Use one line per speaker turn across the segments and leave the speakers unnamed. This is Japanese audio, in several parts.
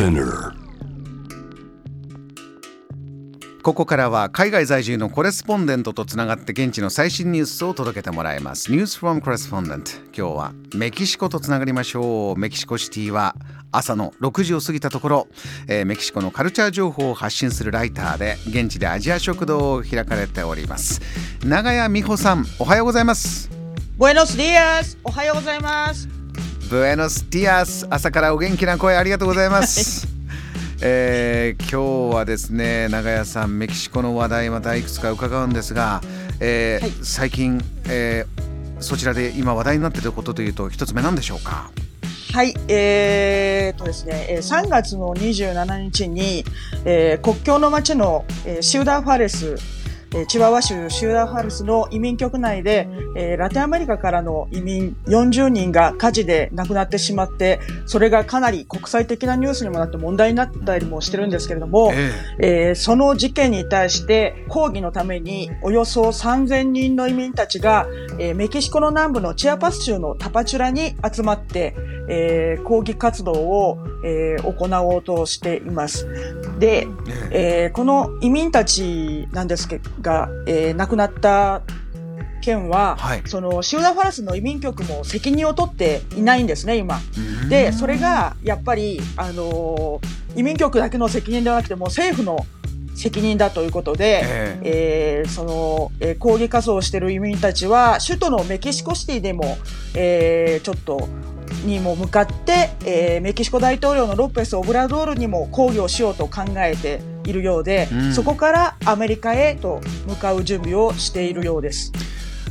Spinner
ここからは海外在住のコレスポンデントとつながって現地の最新ニュースを届けてもらいます。News from Correspondent 今日はメキシコとつながりましょう。メキシコシティは朝の6時を過ぎたところ、えー、メキシコのカルチャー情報を発信するライターで現地でアジア食堂を開かれております。長谷美穂さん、おはようございます。
Buenos días! おはようございます。
Buenos días! 朝からお元気な声ありがとうございます。えー、今日はですね長屋さんメキシコの話題またいくつか伺うんですが、えーはい、最近、えー、そちらで今話題になっていることというと一つ目なんでしょうか？
はい、えー、とですね、3月の27日に、えー、国境の町の、えー、シューダーファレスえチワワ州シューダーファルスの移民局内で、えラテンアメリカからの移民40人が火事で亡くなってしまって、それがかなり国際的なニュースにもなって問題になったりもしてるんですけれども、ええー、その事件に対して抗議のためにおよそ3000人の移民たちが、えー、メキシコの南部のチアパス州のタパチュラに集まって、えー、抗議活動を、えー、行おうとしています。で、えー、この移民たちなんですが、えー、亡くなった県は、はい、そのシウダファラスの移民局も責任を取っていないんですね、今。で、それがやっぱり、あのー、移民局だけの責任ではなくても政府の責任だということで、えー、えー、その、えー、抗議活動をしている移民たちは、首都のメキシコシティでも、えー、ちょっと、にも向かって、えー、メキシコ大統領のロペス・オブラドールにも抗議をしようと考えているようで、うん、そこからアメリカへと向かう準備をしているようです。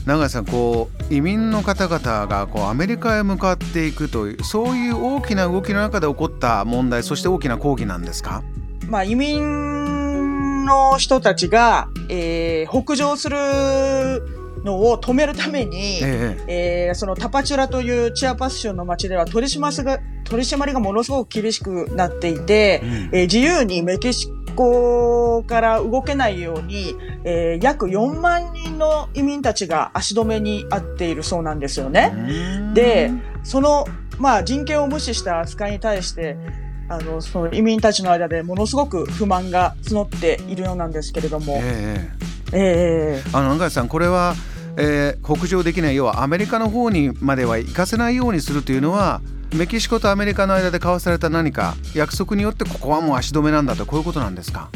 永井さんこう移民の方々がこうアメリカへ向かっていくというそういう大きな動きの中で起こった問題そして大きな抗議なんですか、
まあ、移民の人たちが、えー、北上するのを止めるために、えええー、そのタパチュラというチアパス州の町では取り締まりが取り締まりがものすごく厳しくなっていて、うん、えー、自由にメキシコから動けないように、えー、約4万人の移民たちが足止めにあっているそうなんですよね。で、その、まあ人権を無視した扱いに対して、あの、その移民たちの間でものすごく不満が募っているようなんですけれども。えー
えー、あの永井さんこれは、えー、北上できない要はアメリカの方にまでは行かせないようにするというのはメキシコとアメリカの間で交わされた何か約束によってここはもう足止めなんだとこういうことなんですか？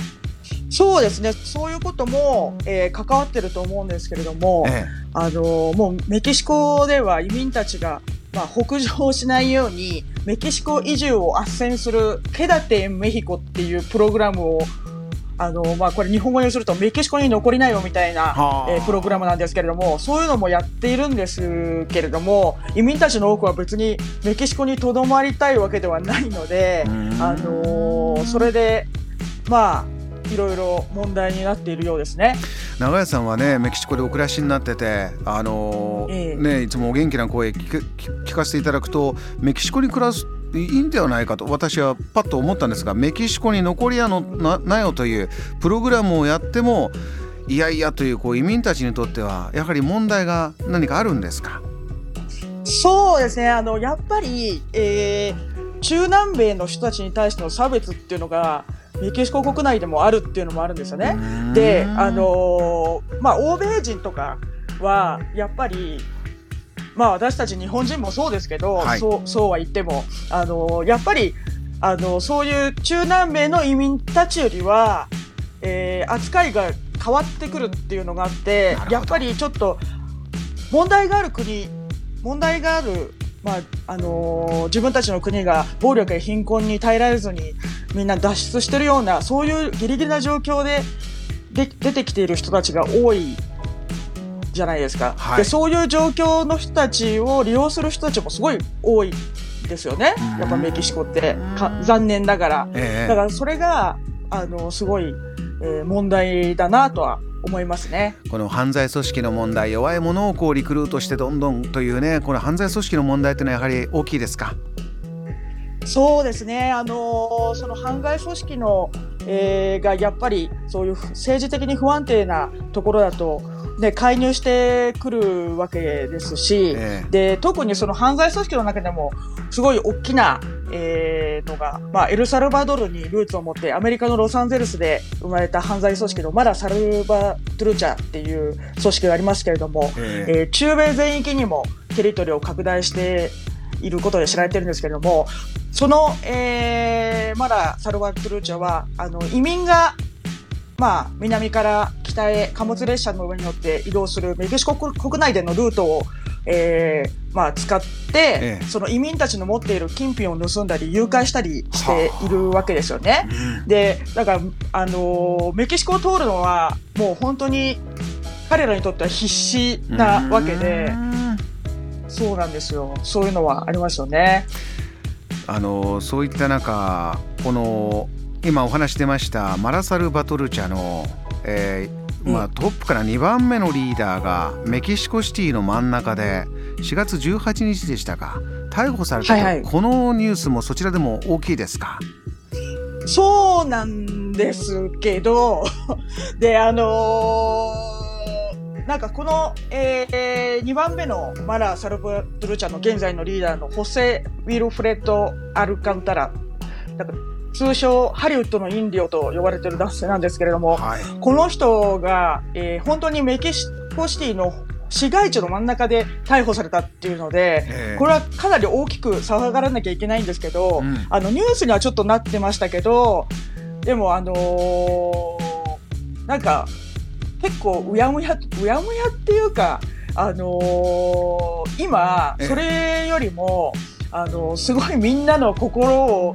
そうですね。そういうことも、えー、関わってると思うんですけれども、ええ、あのもうメキシコでは移民たちが、まあ、北上しないように、メキシコ移住を斡旋するケダテンメヒコっていうプログラムをあの、まあ、これ日本語にするとメキシコに残りなよみたいな、えー、プログラムなんですけれども、そういうのもやっているんですけれども、移民たちの多くは別にメキシコにとどまりたいわけではないので、あのー、それで、まあ、いろいろ問題になっているようですね。
長屋さんはねメキシコでお暮らしになってて、あのーええ、ね、いつもお元気な声聞かせていただくとメキシコに暮らすいいんではないかと私はパッと思ったんですがメキシコに残りやのななよというプログラムをやってもいやいやというこう移民たちにとってはやはり問題が何かあるんですか？
そうですね。あのやっぱり、えー、中南米の人たちに対しての差別っていうのがメキシコ国内でもあるっていうのもあるんですよね。であのー、まあ欧米人とかはやっぱりまあ私たち日本人もそうですけど、はい、そうそうは言ってもあのやっぱりあのそういう中南米の移民たちよりは、えー、扱いが変わってくるっていうのがあってやっぱりちょっと問題がある国問題があるまああのー、自分たちの国が暴力や貧困に耐えられずにみんな脱出してるようなそういうギリギリな状況でで出てきている人たちが多いじゃないですか、はい、でそういう状況の人たちを利用する人たちもすごい多いですよね。やっぱメキシコって。残念ながら、えー、だからそれがあのすごい、えー、問題だなとは思いますね。
この犯罪組織の問題弱い者をこうリクルートしてどんどんというねこの犯罪組織の問題というのはやはり大きいですか？
そうですね、あのー、その犯罪組織の、えー、がやっぱりそういう政治的に不安定なところだとで介入してくるわけですし、えー、で特にその犯罪組織の中でもすごい大きな、えーのが、まあ、エルサルバドルにルーツを持ってアメリカのロサンゼルスで生まれた犯罪組織のマラ・サルバトゥルチャっていう組織がありますけれども、
え
え。ー中米全域にもテリトリーを拡大していることで知られてるんですけれども、その、えー、マラ・サルバトゥルチャは、あの、移民が、まあ、南から北へ貨物列車の上に乗って移動するメキシコ国国内でのルートを、えー、まあ、使って、
ええ
その移民たちの持っている金品を盗んだり、誘拐したりしているわけですよね。で、だから、あのーメキシコを通るのは、もう本当に、彼らにとっては必死なわけで、
うん
そうなんですよ。そういうのはありますよね。
あのそういった中この今お話出ましたマラサル・バトルチャの、えーまあ、トップから2番目のリーダーがメキシコシティの真ん中で4月18日でしたか。逮捕されたと、
はいはい。
このニュースもそちらでも大きいですか？
そうなんですけど、で、あのーなんかこの、えー、2番目のマラ・サルバトルチャの現在のリーダーのホセ・ウィルフレッド・アルカンタラ、なんか通称ハリウッドのインディオと呼ばれてる男性なんですけれども、
はい。
この人が、えー本当にメキシコシティの市街地の真ん中で逮捕されたっていうので、
ええ。
これはかなり大きく騒がらなきゃいけないんですけど、
うん。
あのニュースにはちょっとなってましたけど、でもあのーなんか結構うやむや、うやむやっていうか、あのー今
ええ、
それよりも、あのーすごいみんなの心を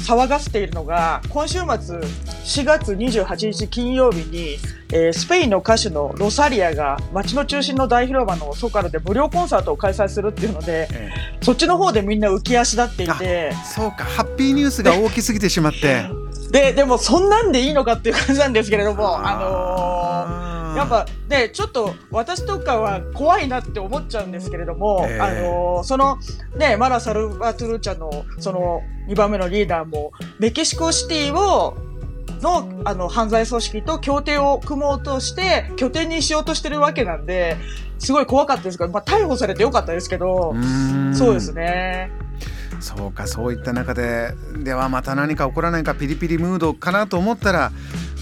騒がせているのが、今週末4月28日金曜日に、えースペインの歌手のロサリアが街の中心の大広場のソカルで無料コンサートを開催するっていうので、
え
そっちの方でみんな浮き足立っていて、
えそうか。ハッピーニュースが大きすぎてしまって。
で、でもそんなんでいいのかっていう感じなんですけれども、あのーやっぱね、ちょっと私とかは怖いなって思っちゃうんですけれども、
ええ
あのーそのね、マラ・サルバトゥルチャのその2番目のリーダーも、メキシコシティを、の、あの、犯罪組織と協定を組もうとして、拠点にしようとしてるわけなんで、すごい怖かったですけど、まあ、逮捕されてよかったですけどそうですね。
そうかそういった中でではまた何か起こらないかピリピリムードかなと思ったら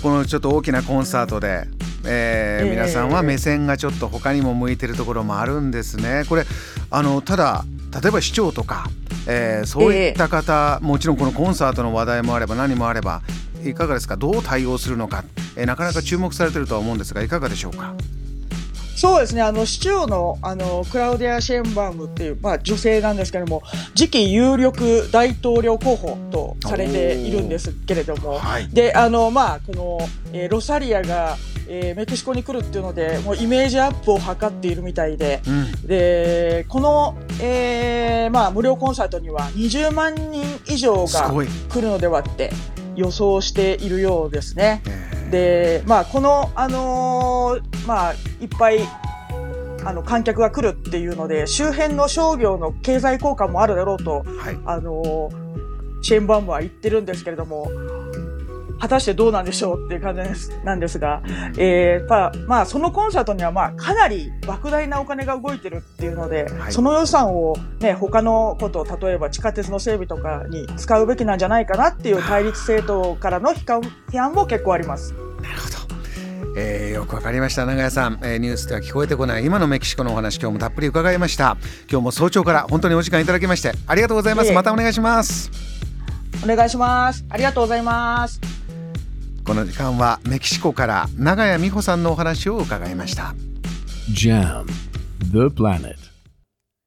このちょっと大きなコンサートで、えー
ええ。
皆さんは目線がちょっと他にも向いてるところもあるんですね。これあのただ例えば市長とか、えーそういった方、もちろんこのコンサートの話題もあれば何もあればいかがですか？どう対応するのか、えーなかなか注目されてるとは思うんですがいかがでしょうか？
そうですね、あの、市長の、あの、クラウディア・シェーンバームっていう、まあ、女性なんですけれども、次期有力大統領候補とされているんですけれども、
はい。
で、あの、まあ、この、えーロサリアが、えーメキシコに来るっていうので、もうイメージアップを図っているみたいで、
うん
で、この、えーまあ、無料コンサートには20万人以上が。来るのではって予想しているようですね。
えー
で、まあ、この、あのーまあ、いっぱい、あの、観客が来るっていうので、周辺の商業の経済効果もあるだろうと、
はい
あのーシェーンバームは言ってるんですけれども、果たしてどうなんでしょうっていう感じですなんですが、えー、まあ、まあ、そのコンサートには、まあ、かなり莫大なお金が動いてるっていうので、
はい
その予算をね、他のこと、例えば地下鉄の整備とかに使うべきなんじゃないかなっていう対立政党からの批判も結構あります。
なるほど。えーよくわかりました長屋さん、えーニュースでは聞こえてこない今のメキシコのお話今日もたっぷり伺いました今日も早朝から本当にお時間いただきましてありがとうございますまたお願いします
お願いします。ありがとうございます。
この時間はメキシコから長屋美穂さんのお話を伺いました
Jam, the planet.